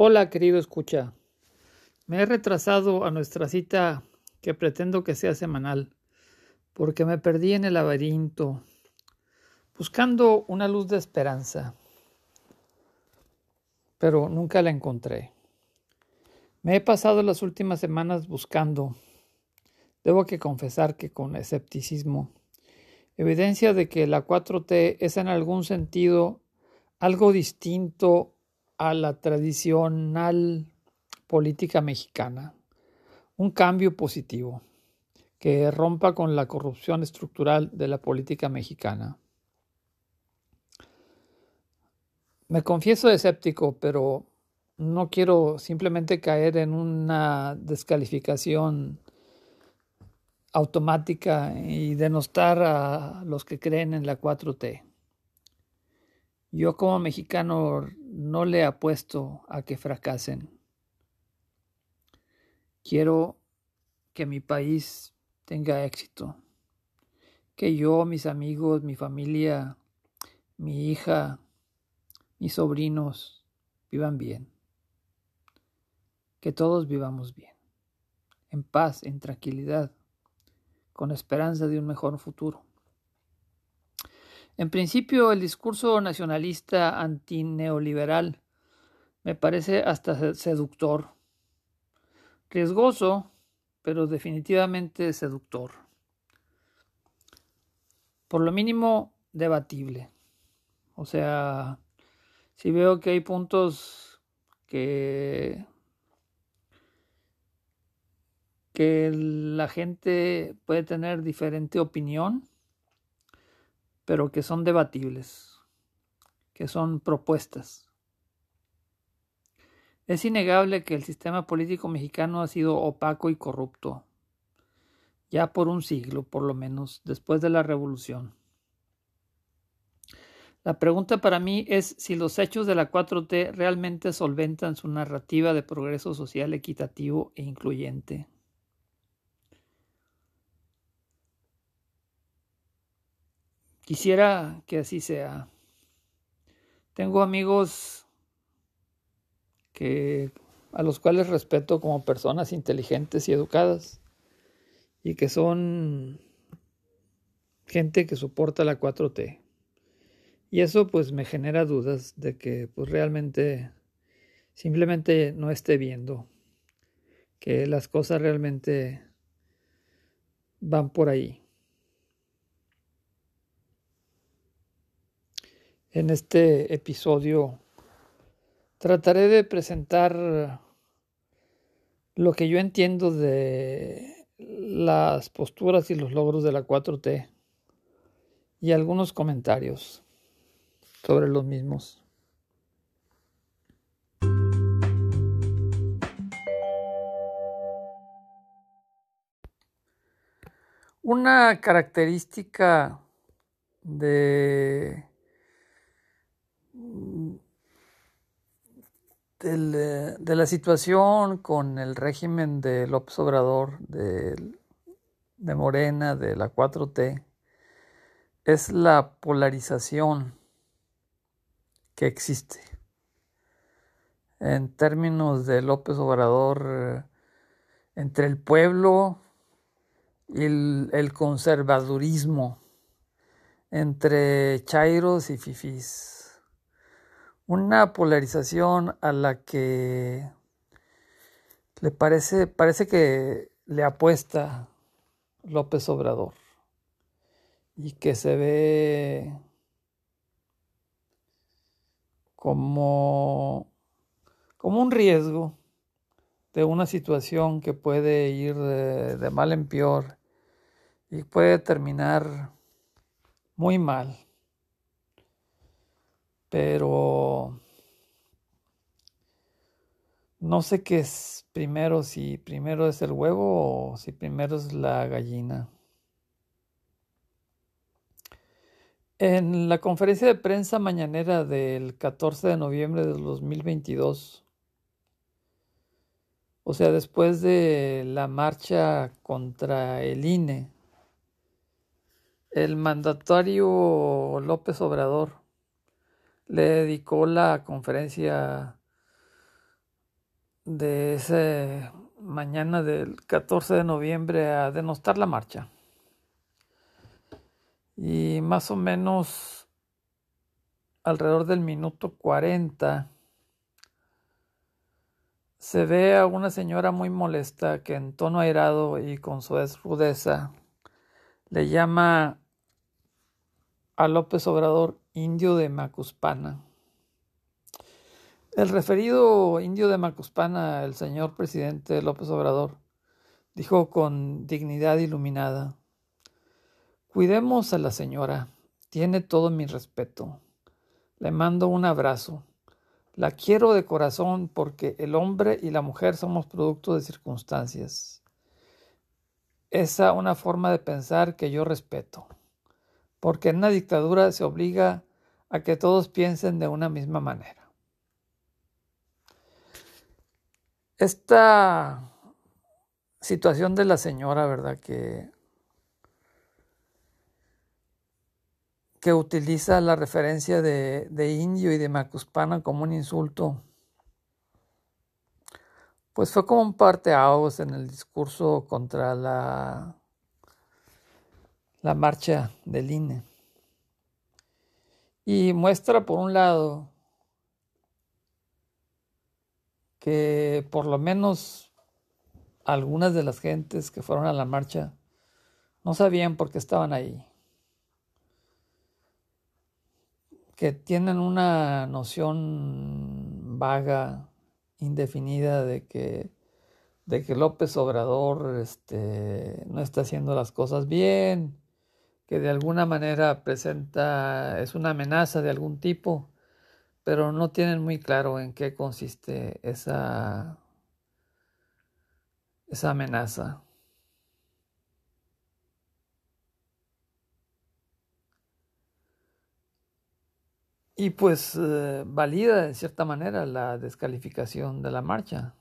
Hola, querido escucha. Me he retrasado a nuestra cita que pretendo que sea semanal, porque me perdí en el laberinto, buscando una luz de esperanza, pero nunca la encontré. Me he pasado las últimas semanas buscando, debo que confesar que con escepticismo, evidencia de que la 4T es en algún sentido algo distinto a la tradicional política mexicana, un cambio positivo que rompa con la corrupción estructural de la política mexicana. Me confieso escéptico, pero no quiero simplemente caer en una descalificación automática y denostar a los que creen en la 4T. Yo como mexicano no le apuesto a que fracasen. Quiero que mi país tenga éxito, que yo, mis amigos, mi familia, mi hija, mis sobrinos vivan bien, que todos vivamos bien, en paz, en tranquilidad, con esperanza de un mejor futuro. En principio, el discurso nacionalista antineoliberal me parece hasta seductor, riesgoso, pero definitivamente seductor. Por lo mínimo, debatible. O sea, si veo que hay puntos que que la gente puede tener diferente opinión, pero que son debatibles, que son propuestas. Es innegable que el sistema político mexicano ha sido opaco y corrupto, ya por un siglo, por lo menos, después de la revolución. La pregunta para mí es si los hechos de la 4T realmente solventan su narrativa de progreso social equitativo e incluyente. Quisiera que así sea. Tengo amigos que a los cuales respeto como personas inteligentes y educadas y que son gente que soporta la 4T. Y eso pues me genera dudas de que pues realmente simplemente no esté viendo que las cosas realmente van por ahí. En este episodio trataré de presentar lo que yo entiendo de las posturas y los logros de la 4T y algunos comentarios sobre los mismos. Una característica de eh, de la situación con el régimen de López Obrador, de, Morena, de la 4T, es la polarización que existe. En términos de López Obrador, eh, entre el pueblo y el, el conservadurismo, entre chairos y fifís una polarización a la que le parece, parece que le apuesta López Obrador y que se ve como, como un riesgo de una situación que puede ir de, de mal en peor y puede terminar muy mal pero no sé qué es primero, si primero es el huevo o si primero es la gallina. En la conferencia de prensa mañanera del 14 de noviembre de 2022, o sea, después de la marcha contra el INE, el mandatario López Obrador le dedicó la conferencia de esa mañana del 14 de noviembre a denostar la marcha. Y más o menos alrededor del minuto 40 se ve a una señora muy molesta que en tono airado y con su rudeza le llama a López Obrador indio de Macuspana. El referido indio de Macuspana, el señor presidente López Obrador, dijo con dignidad iluminada, Cuidemos a la señora, tiene todo mi respeto. Le mando un abrazo. La quiero de corazón porque el hombre y la mujer somos producto de circunstancias. Esa una forma de pensar que yo respeto, porque en una dictadura se obliga a que todos piensen de una misma manera. Esta situación de la señora, ¿verdad? Que que utiliza la referencia de, indio y de macuspana como un insulto, pues fue como un parteaguas en el discurso contra la, la marcha del INE. Y muestra, por un lado, que por lo menos algunas de las gentes que fueron a la marcha no sabían por qué estaban ahí. que tienen una noción vaga, indefinida de que, de que López Obrador este, no está haciendo las cosas bien, que de alguna manera presenta, es una amenaza de algún tipo, pero no tienen muy claro en qué consiste esa, esa amenaza. Y pues eh, valida de cierta manera la descalificación de la marcha.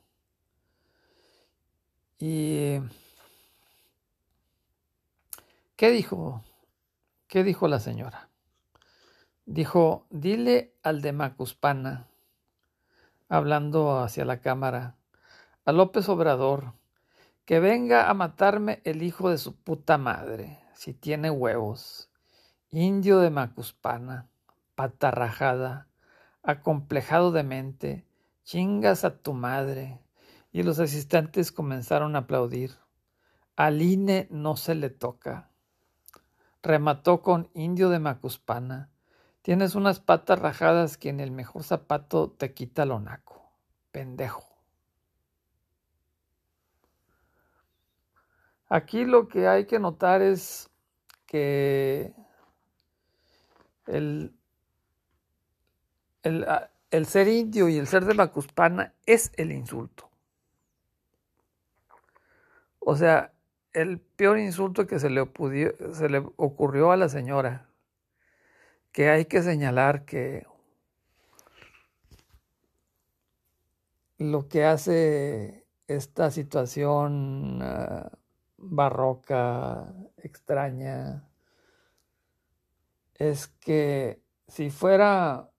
¿Y qué dijo? ¿Qué dijo la señora? Dijo, dile al de Macuspana, hablando hacia la cámara, a López Obrador, que venga a matarme el hijo de su puta madre, si tiene huevos, indio de Macuspana patarrajada, acomplejado de mente, chingas a tu madre. Y los asistentes comenzaron a aplaudir. Al INE no se le toca. Remató con indio de Macuspana. Tienes unas patas rajadas que en el mejor zapato te quita lo naco. Pendejo. Aquí lo que hay que notar es que el el, ser indio y el ser de Macuspana es el insulto. O sea, el peor insulto que se le, ocurrió a la señora, que hay que señalar que lo que hace esta situación ah, barroca, extraña, es que si fuera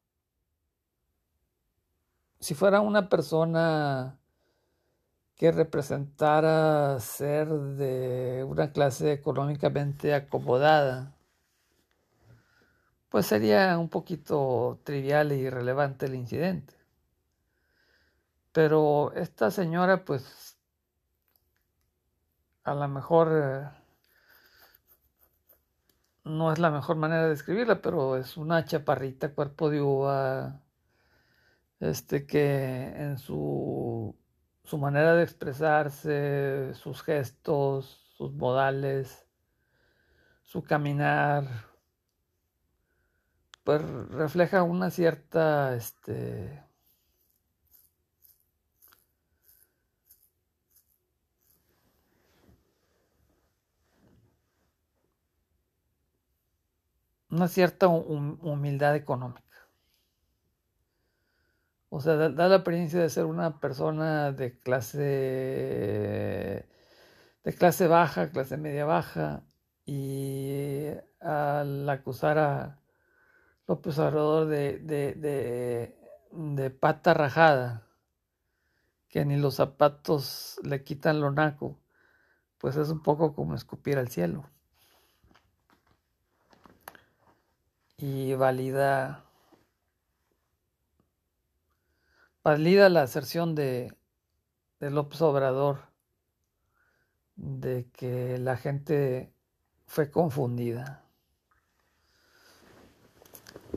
si fuera una persona que representara ser de una clase económicamente acomodada, pues sería un poquito trivial e irrelevante el incidente. Pero esta señora, pues, a lo mejor eh, no es la mejor manera de describirla, pero es una chaparrita, cuerpo de uva, este, que en su, su manera de expresarse, sus gestos, sus modales, su caminar, pues refleja una cierta, este, una cierta humildad económica. O sea, da, la apariencia de ser una persona de clase de clase baja, clase media baja, y al acusar a López Obrador de, de, de, de pata rajada, que ni los zapatos le quitan lo naco, pues es un poco como escupir al cielo. Y valida, valida la aserción de, de López Obrador de que la gente fue confundida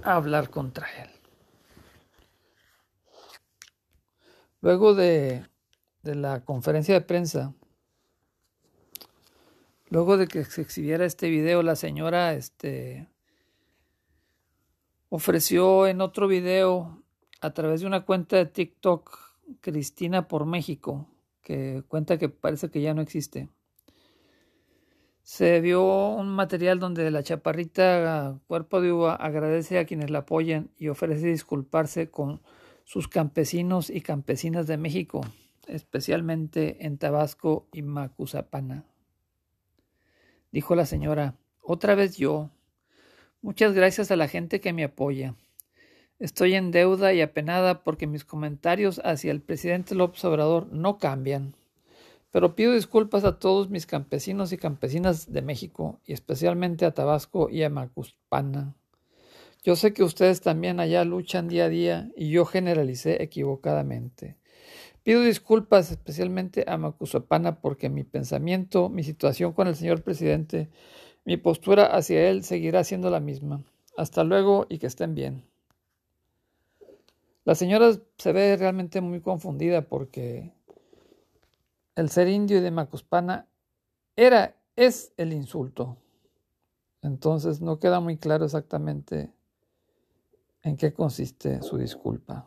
a hablar contra él. Luego de, de la conferencia de prensa, luego de que se exhibiera este video, la señora este, ofreció en otro video a través de una cuenta de TikTok, Cristina por México, que cuenta que parece que ya no existe. Se vio un material donde la chaparrita Cuerpo de Uva agradece a quienes la apoyan y ofrece disculparse con sus campesinos y campesinas de México, especialmente en Tabasco y Macuzapana. Dijo la señora, otra vez yo. Muchas gracias a la gente que me apoya. Estoy en deuda y apenada porque mis comentarios hacia el presidente López Obrador no cambian. Pero pido disculpas a todos mis campesinos y campesinas de México, y especialmente a Tabasco y a Macuspana. Yo sé que ustedes también allá luchan día a día y yo generalicé equivocadamente. Pido disculpas especialmente a Macusapana porque mi pensamiento, mi situación con el señor presidente, mi postura hacia él seguirá siendo la misma. Hasta luego y que estén bien. La señora se ve realmente muy confundida porque el ser indio de Macuspana era, es el insulto. Entonces no queda muy claro exactamente ¿En qué consiste su disculpa?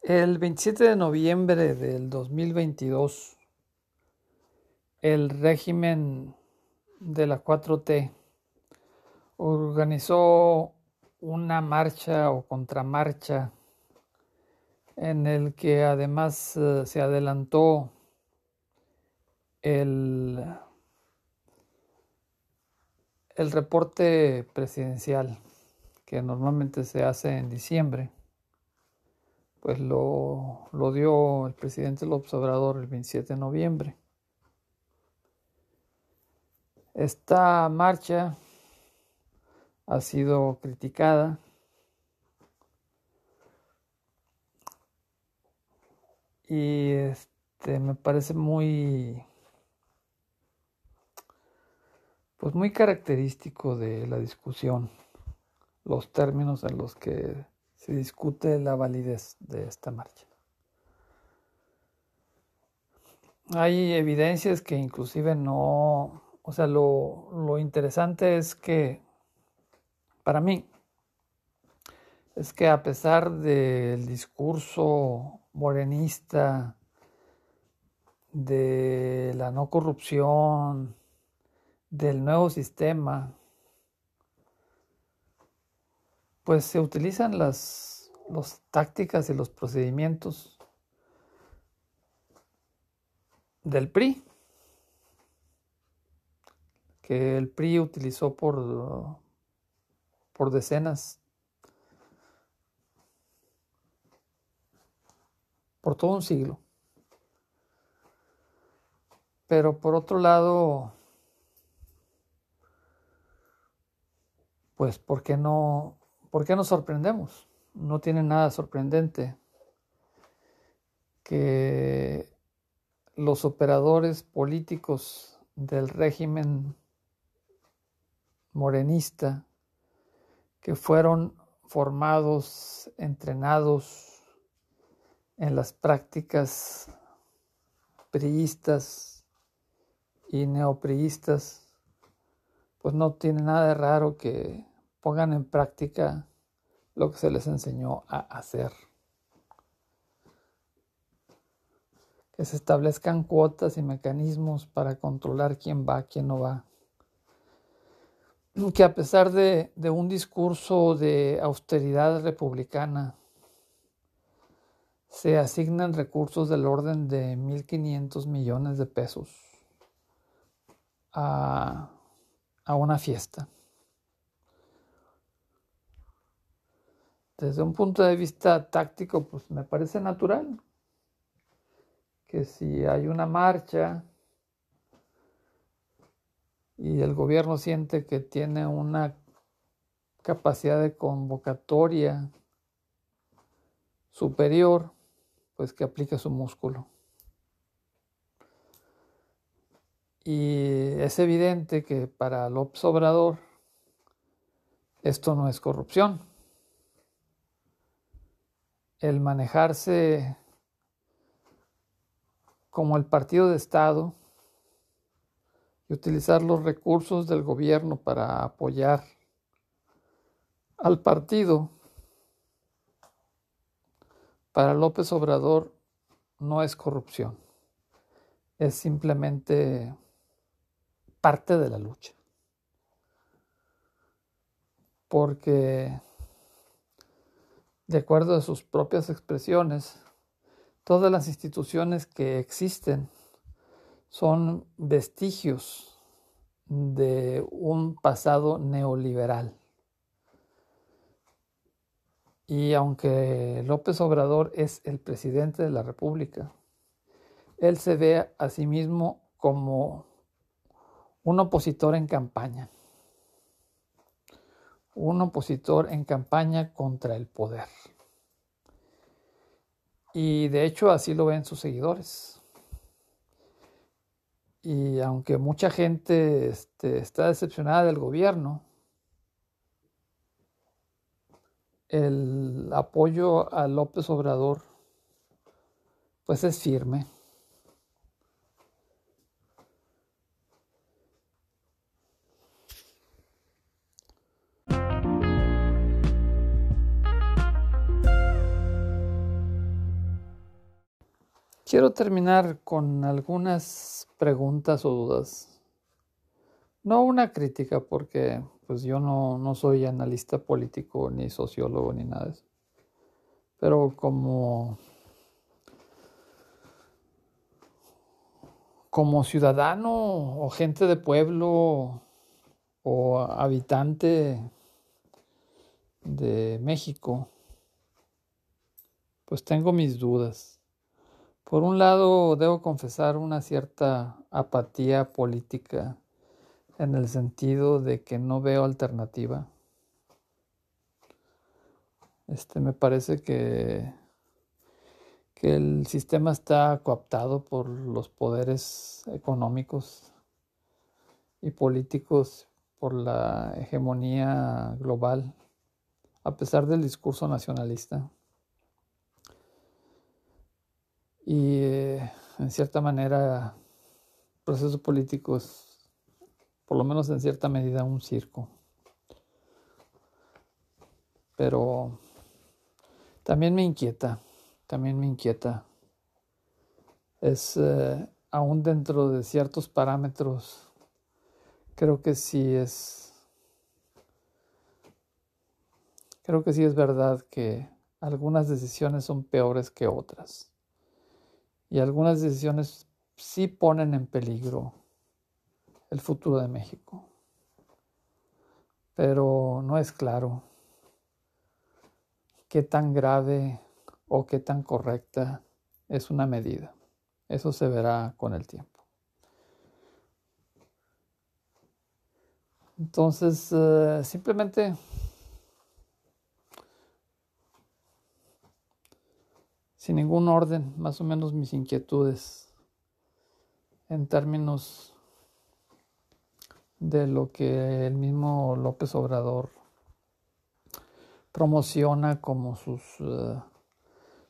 El 27 de noviembre del 2022, el régimen de la 4T organizó una marcha o contramarcha en el que además eh, se adelantó el, el reporte presidencial que normalmente se hace en diciembre, pues lo, lo dio el presidente López Obrador el 27 de noviembre. Esta marcha ha sido criticada Y este me parece muy pues muy característico de la discusión los términos en los que se discute la validez de esta marcha. Hay evidencias que inclusive no, o sea, lo, lo interesante es que para mí es que a pesar del discurso morenista, de la no corrupción, del nuevo sistema, pues se utilizan las, tácticas y los procedimientos del PRI, que el PRI utilizó por, por decenas por todo un siglo. Pero por otro lado, pues ¿por qué no, por qué nos sorprendemos? No tiene nada sorprendente que los operadores políticos del régimen morenista que fueron formados, entrenados, en las prácticas priistas y neopriistas, pues no tiene nada de raro que pongan en práctica lo que se les enseñó a hacer. Que se establezcan cuotas y mecanismos para controlar quién va, quién no va. Que a pesar de, un discurso de austeridad republicana, se asignan recursos del orden de 1.500 millones de pesos a, a una fiesta. Desde un punto de vista táctico, pues me parece natural que si hay una marcha y el gobierno siente que tiene una capacidad de convocatoria superior, pues que aplique su músculo. Y es evidente que para López Obrador esto no es corrupción. El manejarse como el partido de Estado y utilizar los recursos del gobierno para apoyar al partido, para López Obrador no es corrupción, es simplemente parte de la lucha. Porque, de acuerdo a sus propias expresiones, todas las instituciones que existen son vestigios de un pasado neoliberal. Y aunque López Obrador es el presidente de la República, él se ve a sí mismo como un opositor en campaña. Un opositor en campaña contra el poder. Y de hecho así lo ven sus seguidores. Y aunque mucha gente este, está decepcionada del gobierno, el apoyo a López Obrador pues es firme. Quiero terminar con algunas preguntas o dudas. No una crítica porque pues yo no, no soy analista político, ni sociólogo, ni nada de eso. Pero como, como ciudadano o gente de pueblo o habitante de México, pues tengo mis dudas. Por un lado, debo confesar una cierta apatía política en el sentido de que no veo alternativa. Este me parece que, que el sistema está cooptado por los poderes económicos y políticos por la hegemonía global, a pesar del discurso nacionalista. Y en cierta manera, procesos políticos por lo menos en cierta medida, un circo. Pero también me inquieta, también me inquieta. Es eh, aún dentro de ciertos parámetros, creo que sí es, creo que sí es verdad que algunas decisiones son peores que otras. Y algunas decisiones sí ponen en peligro el futuro de México. Pero no es claro qué tan grave o qué tan correcta es una medida. Eso se verá con el tiempo. Entonces, eh, simplemente sin ningún orden, más o menos mis inquietudes en términos de lo que el mismo López Obrador promociona como sus, eh,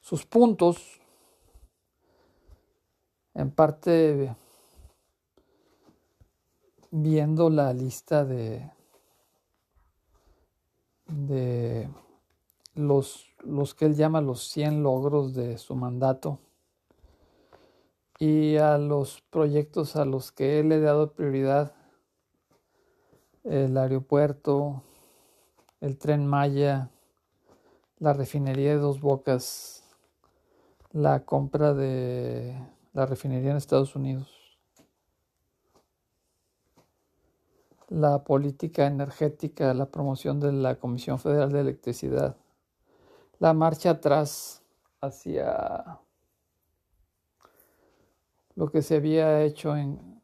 sus puntos, en parte viendo la lista de, de los, los que él llama los 100 logros de su mandato y a los proyectos a los que él le ha dado prioridad el aeropuerto, el tren Maya, la refinería de Dos Bocas, la compra de la refinería en Estados Unidos. la política energética, la promoción de la Comisión Federal de Electricidad, la marcha atrás hacia lo que se había hecho en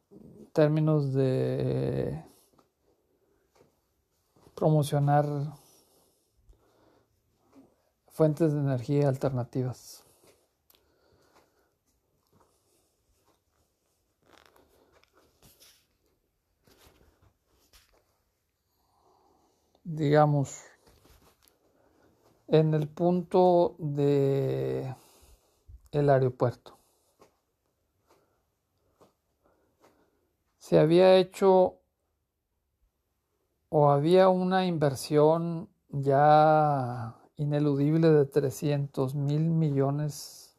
términos de promocionar fuentes de energía alternativas. digamos, en el punto de el aeropuerto. Se había hecho o había una inversión ya ineludible de 300 mil millones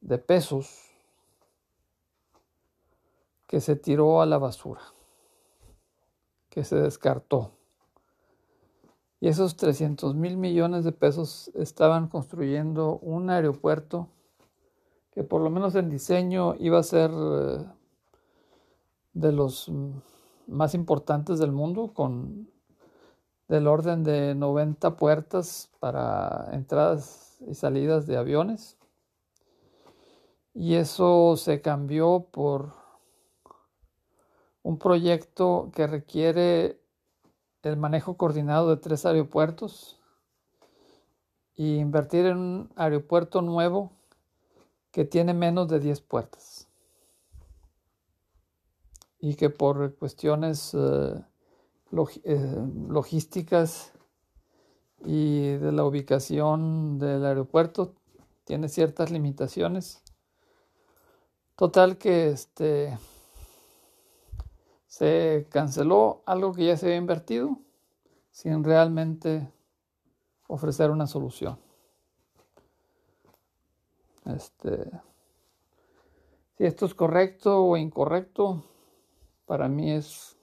de pesos que se tiró a la basura, que se descartó. Y esos 300 mil millones de pesos estaban construyendo un aeropuerto que por lo menos en diseño iba a ser eh, de los más importantes del mundo, con del orden de 90 puertas para entradas y salidas de aviones. Y eso se cambió por un proyecto que requiere el manejo coordinado de tres aeropuertos y invertir en un aeropuerto nuevo que tiene menos de 10 puertas y que por cuestiones eh, eh, logísticas y de la ubicación del aeropuerto tiene ciertas limitaciones. Total que este se canceló algo que ya se había invertido sin realmente ofrecer una solución. Este, si esto es correcto o incorrecto, para mí es,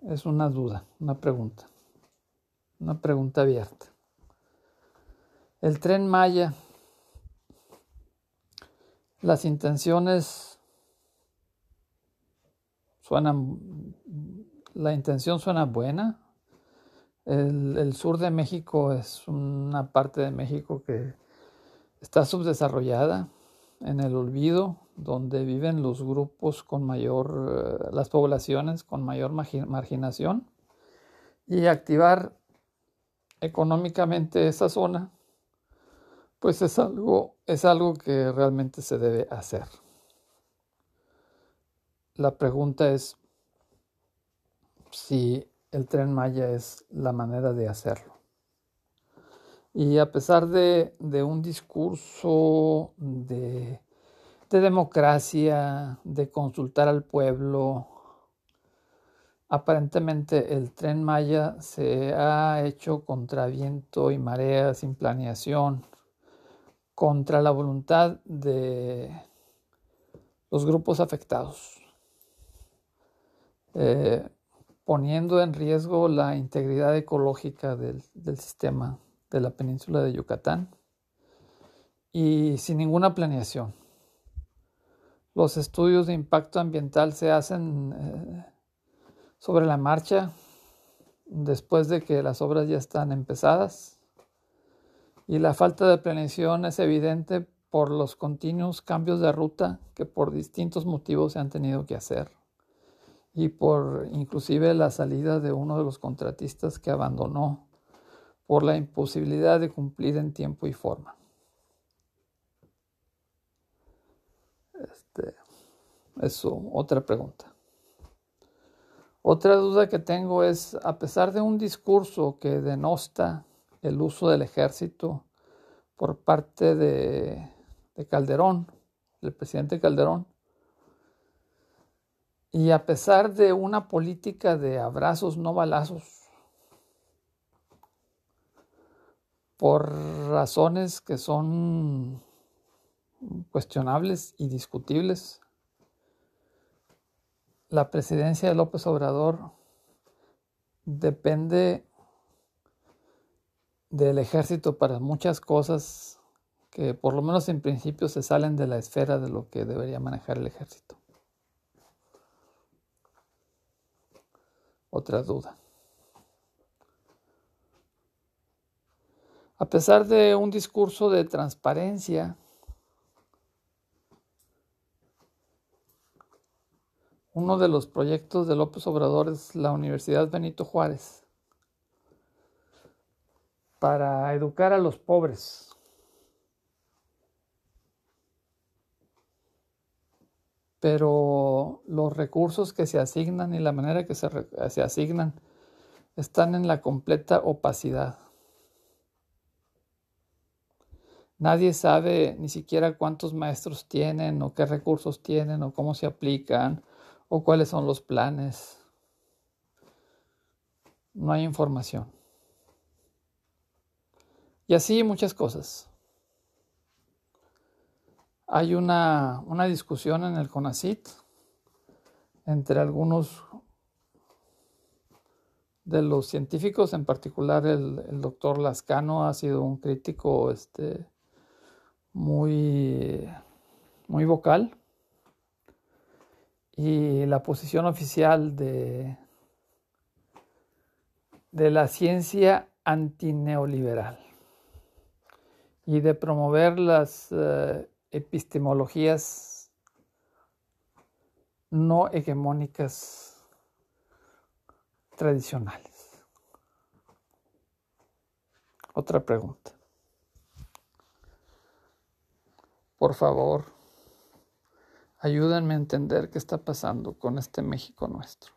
es una duda, una pregunta, una pregunta abierta. El tren Maya, las intenciones la intención suena buena. El, sur de México es una parte de México que está subdesarrollada, en el olvido, donde viven los grupos con mayor, eh, las poblaciones con mayor marginación, y activar económicamente esa zona, pues es algo, es algo que realmente se debe hacer. La pregunta es si el tren Maya es la manera de hacerlo. Y a pesar de, un discurso de, de democracia, de consultar al pueblo, aparentemente el tren Maya se ha hecho contra viento y marea, sin planeación, contra la voluntad de los grupos afectados. Eh, poniendo en riesgo la integridad ecológica del, sistema de la península de Yucatán y sin ninguna planeación. Los estudios de impacto ambiental se hacen eh, sobre la marcha después de que las obras ya están empezadas y la falta de planeación es evidente por los continuos cambios de ruta que por distintos motivos se han tenido que hacer y por inclusive la salida de uno de los contratistas que abandonó por la imposibilidad de cumplir en tiempo y forma. Este, eso, otra pregunta. Otra duda que tengo es, a pesar de un discurso que denosta el uso del ejército por parte de, de Calderón, el presidente Calderón, y a pesar de una política de abrazos, no balazos, por razones que son cuestionables y discutibles, la presidencia de López Obrador depende del ejército para muchas cosas que por lo menos en principio se salen de la esfera de lo que debería manejar el ejército. Otra duda. A pesar de un discurso de transparencia, uno de los proyectos de López Obrador es la Universidad Benito Juárez para educar a los pobres. Pero los recursos que se asignan y la manera que se, se asignan están en la completa opacidad. Nadie sabe ni siquiera cuántos maestros tienen o qué recursos tienen o cómo se aplican o cuáles son los planes. No hay información. Y así muchas cosas. Hay una, discusión en el CONACIT entre algunos de los científicos, en particular el, el doctor Lascano ha sido un crítico este, muy, muy vocal. Y la posición oficial de, de la ciencia antineoliberal y de promover las eh, epistemologías no hegemónicas tradicionales. Otra pregunta. Por favor, ayúdenme a entender qué está pasando con este México nuestro.